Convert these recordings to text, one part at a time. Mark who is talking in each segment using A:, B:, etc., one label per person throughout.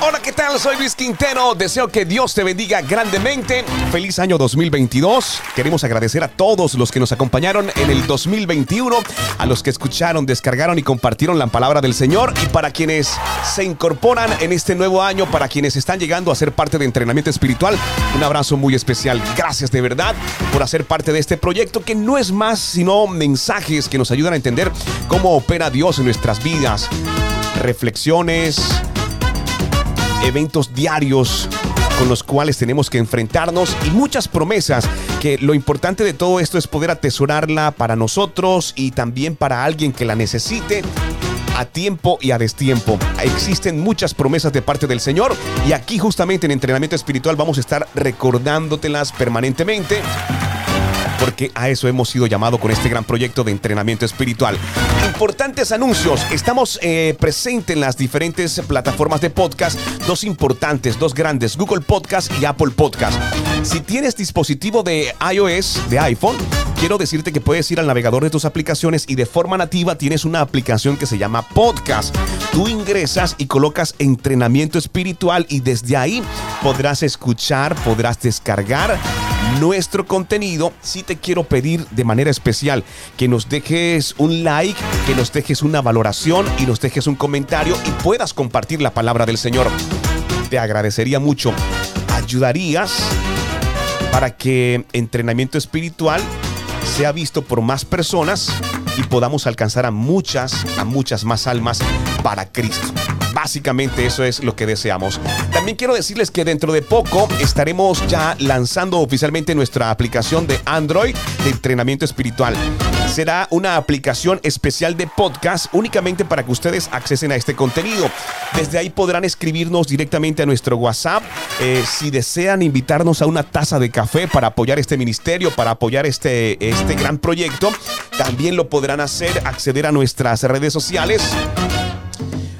A: Hola, ¿qué tal? Soy Luis Quintero. Deseo que Dios te bendiga grandemente. Feliz año 2022. Queremos agradecer a todos los que nos acompañaron en el 2021, a los que escucharon, descargaron y compartieron la palabra del Señor y para quienes se incorporan en este nuevo año, para quienes están llegando a ser parte de entrenamiento espiritual. Un abrazo muy especial. Gracias de verdad por hacer parte de este proyecto que no es más sino mensajes que nos ayudan a entender cómo opera Dios en nuestras vidas. Reflexiones, eventos diarios con los cuales tenemos que enfrentarnos y muchas promesas que lo importante de todo esto es poder atesorarla para nosotros y también para alguien que la necesite a tiempo y a destiempo. Existen muchas promesas de parte del Señor y aquí justamente en entrenamiento espiritual vamos a estar recordándotelas permanentemente porque a eso hemos sido llamados con este gran proyecto de entrenamiento espiritual. Importantes anuncios. Estamos eh, presentes en las diferentes plataformas de podcast, dos importantes, dos grandes, Google Podcast y Apple Podcast. Si tienes dispositivo de iOS, de iPhone, quiero decirte que puedes ir al navegador de tus aplicaciones y de forma nativa tienes una aplicación que se llama Podcast. Tú ingresas y colocas entrenamiento espiritual y desde ahí podrás escuchar, podrás descargar nuestro contenido, sí te quiero pedir de manera especial que nos dejes un like, que nos dejes una valoración y nos dejes un comentario y puedas compartir la palabra del Señor. Te agradecería mucho. Ayudarías para que entrenamiento espiritual sea visto por más personas y podamos alcanzar a muchas, a muchas más almas para Cristo. Básicamente eso es lo que deseamos. También quiero decirles que dentro de poco estaremos ya lanzando oficialmente nuestra aplicación de Android de entrenamiento espiritual. Será una aplicación especial de podcast únicamente para que ustedes accesen a este contenido. Desde ahí podrán escribirnos directamente a nuestro WhatsApp eh, si desean invitarnos a una taza de café para apoyar este ministerio, para apoyar este, este gran proyecto. También lo podrán hacer, acceder a nuestras redes sociales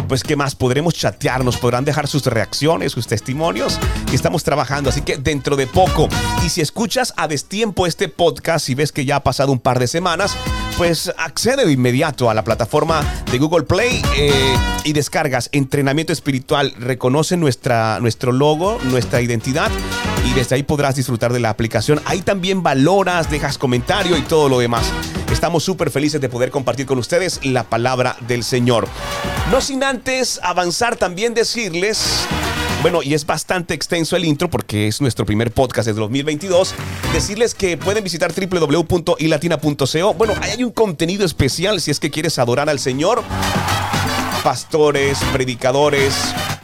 A: pues qué más, podremos chatear, nos podrán dejar sus reacciones, sus testimonios estamos trabajando, así que dentro de poco. Y si escuchas a destiempo este podcast y ves que ya ha pasado un par de semanas, pues accede de inmediato a la plataforma de Google Play eh, y descargas entrenamiento espiritual, reconoce nuestra, nuestro logo, nuestra identidad y desde ahí podrás disfrutar de la aplicación. Ahí también valoras, dejas comentario y todo lo demás. Estamos súper felices de poder compartir con ustedes la palabra del Señor. No sin antes avanzar también decirles bueno, y es bastante extenso el intro porque es nuestro primer podcast desde 2022. Decirles que pueden visitar www.ilatina.co. Bueno, hay un contenido especial si es que quieres adorar al Señor. Pastores, predicadores,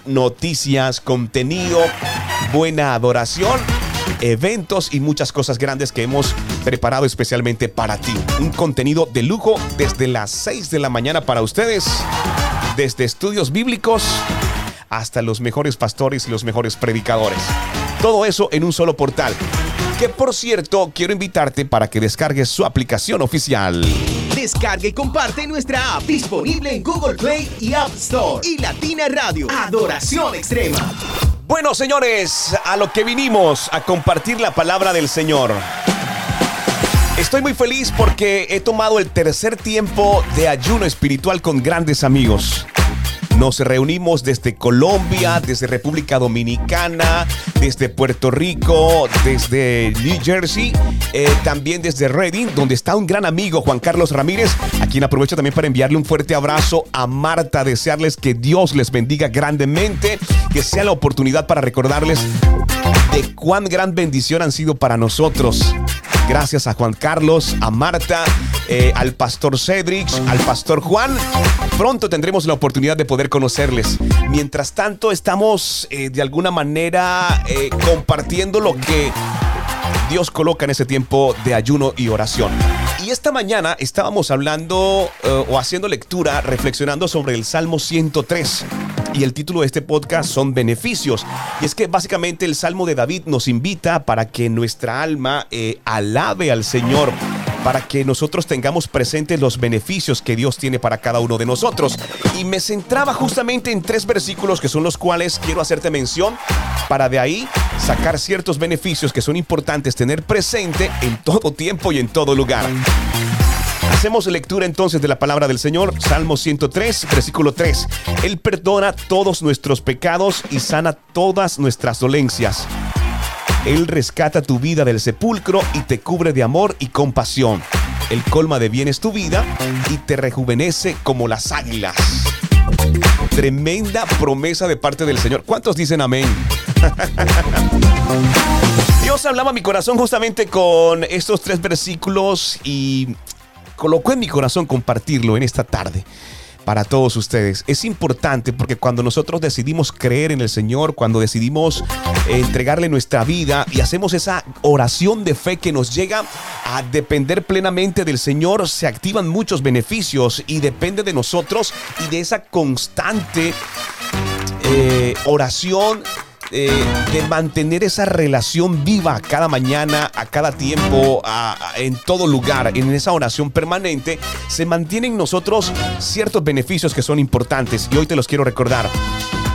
A: noticias, contenido, buena adoración eventos y muchas cosas grandes que hemos preparado especialmente para ti. Un contenido de lujo desde las 6 de la mañana para ustedes, desde estudios bíblicos hasta los mejores pastores y los mejores predicadores. Todo eso en un solo portal. Que por cierto, quiero invitarte para que descargues su aplicación oficial.
B: Descarga y comparte nuestra app disponible en Google Play y App Store. Y Latina Radio, Adoración Extrema.
A: Bueno, señores, a lo que vinimos a compartir la palabra del Señor. Estoy muy feliz porque he tomado el tercer tiempo de ayuno espiritual con grandes amigos. Nos reunimos desde Colombia, desde República Dominicana, desde Puerto Rico, desde New Jersey, eh, también desde Reading, donde está un gran amigo, Juan Carlos Ramírez, a quien aprovecho también para enviarle un fuerte abrazo a Marta, desearles que Dios les bendiga grandemente, que sea la oportunidad para recordarles de cuán gran bendición han sido para nosotros. Gracias a Juan Carlos, a Marta, eh, al pastor Cedric, al pastor Juan. Pronto tendremos la oportunidad de poder conocerles. Mientras tanto, estamos eh, de alguna manera eh, compartiendo lo que Dios coloca en ese tiempo de ayuno y oración. Y esta mañana estábamos hablando o haciendo lectura, reflexionando sobre el Salmo 103 y el título de este podcast son beneficios. Y es que básicamente el Salmo de David nos invita para que nuestra alma eh, alabe al Señor para que nosotros tengamos presentes los beneficios que Dios tiene para cada uno de nosotros. Y me centraba justamente en tres versículos que son los cuales quiero hacerte mención para de ahí sacar ciertos beneficios que son importantes tener presente en todo tiempo y en todo lugar. Hacemos lectura entonces de la palabra del Señor, Salmo 103, versículo 3. Él perdona todos nuestros pecados y sana todas nuestras dolencias. Él rescata tu vida del sepulcro y te cubre de amor y compasión. Él colma de bienes tu vida y te rejuvenece como las águilas. Tremenda promesa de parte del Señor. ¿Cuántos dicen amén? Dios hablaba a mi corazón justamente con estos tres versículos y colocó en mi corazón compartirlo en esta tarde para todos ustedes. Es importante porque cuando nosotros decidimos creer en el Señor, cuando decidimos entregarle nuestra vida y hacemos esa oración de fe que nos llega a depender plenamente del Señor, se activan muchos beneficios y depende de nosotros y de esa constante eh, oración eh, de mantener esa relación viva cada mañana, a cada tiempo, en todo lugar, en esa oración permanente, se mantienen nosotros ciertos beneficios que son importantes y hoy te los quiero recordar.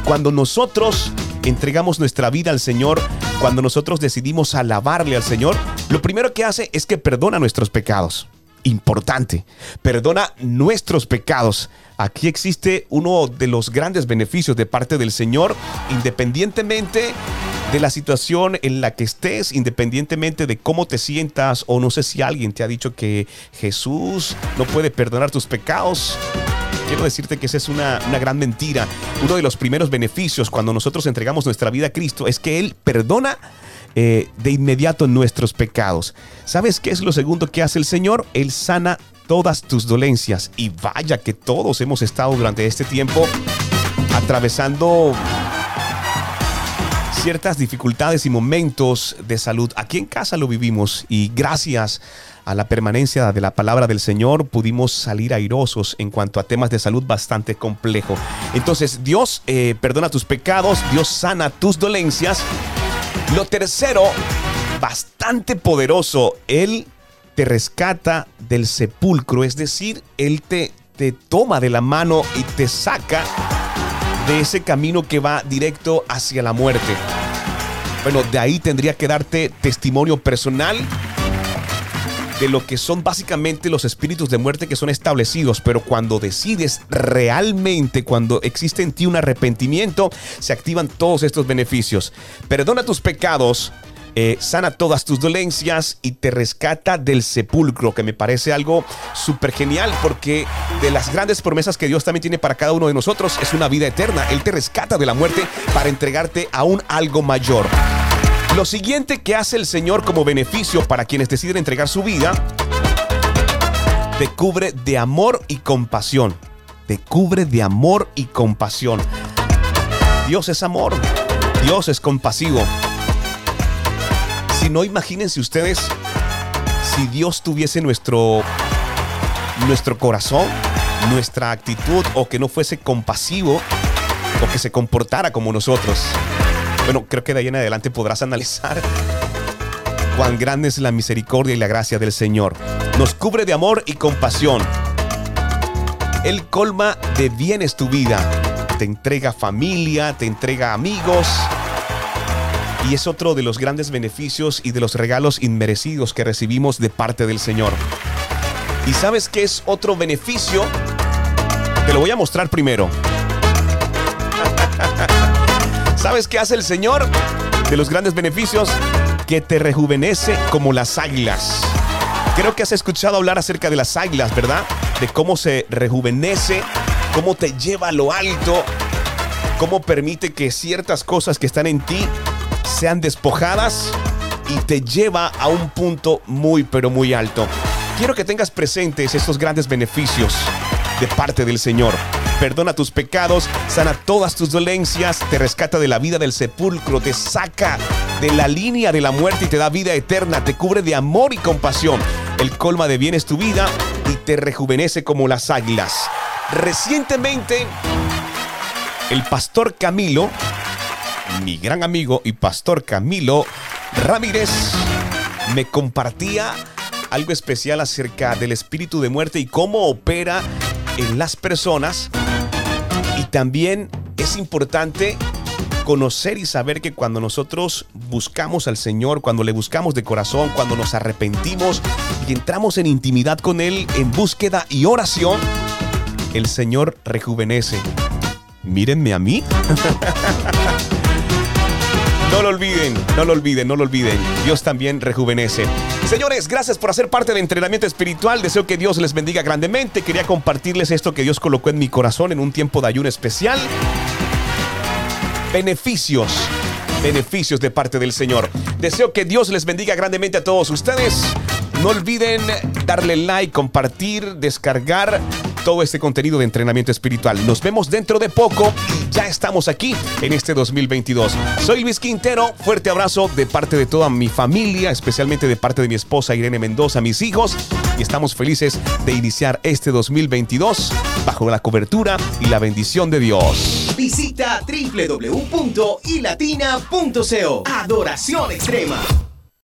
A: Cuando nosotros entregamos nuestra vida al Señor, cuando nosotros decidimos alabarle al Señor, lo primero que hace es que perdona nuestros pecados importante. Perdona nuestros pecados. Aquí existe uno de los grandes beneficios de parte del Señor, independientemente de la situación en la que estés, independientemente de cómo te sientas, o no sé si alguien te ha dicho que Jesús no puede perdonar tus pecados. Quiero decirte que esa es una, una gran mentira. Uno de los primeros beneficios cuando nosotros entregamos nuestra vida a Cristo es que Él perdona eh, de inmediato nuestros pecados. ¿Sabes qué es lo segundo que hace el Señor? Él sana todas tus dolencias. Y vaya que todos hemos estado durante este tiempo atravesando ciertas dificultades y momentos de salud. Aquí en casa lo vivimos y gracias a la permanencia de la palabra del Señor pudimos salir airosos en cuanto a temas de salud bastante complejo. Entonces Dios eh, perdona tus pecados, Dios sana tus dolencias lo tercero, bastante poderoso, Él te rescata del sepulcro, es decir, Él te, te toma de la mano y te saca de ese camino que va directo hacia la muerte. Bueno, de ahí tendría que darte testimonio personal de lo que son básicamente los espíritus de muerte que son establecidos, pero cuando decides realmente, cuando existe en ti un arrepentimiento, se activan todos estos beneficios. Perdona tus pecados. Eh, sana todas tus dolencias y te rescata del sepulcro, que me parece algo súper genial porque de las grandes promesas que Dios también tiene para cada uno de nosotros es una vida eterna. Él te rescata de la muerte para entregarte a un algo mayor. Lo siguiente que hace el Señor como beneficio para quienes deciden entregar su vida, te cubre de amor y compasión. Te cubre de amor y compasión. Dios es amor. Dios es compasivo. Si no, imagínense ustedes si Dios tuviese nuestro, nuestro corazón, nuestra actitud o que no fuese compasivo o que se comportara como nosotros. Bueno, creo que de ahí en adelante podrás analizar cuán grande es la misericordia y la gracia del Señor. Nos cubre de amor y compasión. Él colma de bienes tu vida. Te entrega familia, te entrega amigos. Y es otro de los grandes beneficios y de los regalos inmerecidos que recibimos de parte del Señor. ¿Y sabes qué es otro beneficio? Te lo voy a mostrar primero. ¿Sabes qué hace el Señor? De los grandes beneficios, que te rejuvenece como las águilas. Creo que has escuchado hablar acerca de las águilas, ¿verdad? De cómo se rejuvenece, cómo te lleva a lo alto, cómo permite que ciertas cosas que están en ti sean despojadas y te lleva a un punto muy, pero muy alto. Quiero que tengas presentes estos grandes beneficios de parte del Señor perdona tus pecados, sana todas tus dolencias, te rescata de la vida del sepulcro, te saca de la línea de la muerte y te da vida eterna, te cubre de amor y compasión. El colma de bienes tu vida y te rejuvenece como las águilas. Recientemente, el pastor Camilo, mi gran amigo y pastor Camilo Ramírez, me compartía algo especial acerca del espíritu de muerte y cómo opera en las personas. Y también es importante conocer y saber que cuando nosotros buscamos al Señor, cuando le buscamos de corazón, cuando nos arrepentimos y entramos en intimidad con Él en búsqueda y oración, el Señor rejuvenece. Mírenme a mí. No lo olviden, no lo olviden, no lo olviden. Dios también rejuvenece. Señores, gracias por hacer parte del entrenamiento espiritual. Deseo que Dios les bendiga grandemente. Quería compartirles esto que Dios colocó en mi corazón en un tiempo de ayuno especial. Beneficios, beneficios de parte del Señor. Deseo que Dios les bendiga grandemente a todos ustedes. No olviden darle like, compartir, descargar todo este contenido de entrenamiento espiritual. Nos vemos dentro de poco y ya estamos aquí en este 2022. Soy Luis Quintero, fuerte abrazo de parte de toda mi familia, especialmente de parte de mi esposa Irene Mendoza, mis hijos, y estamos felices de iniciar este 2022 bajo la cobertura y la bendición de Dios.
B: Visita www.ilatina.co. Adoración extrema.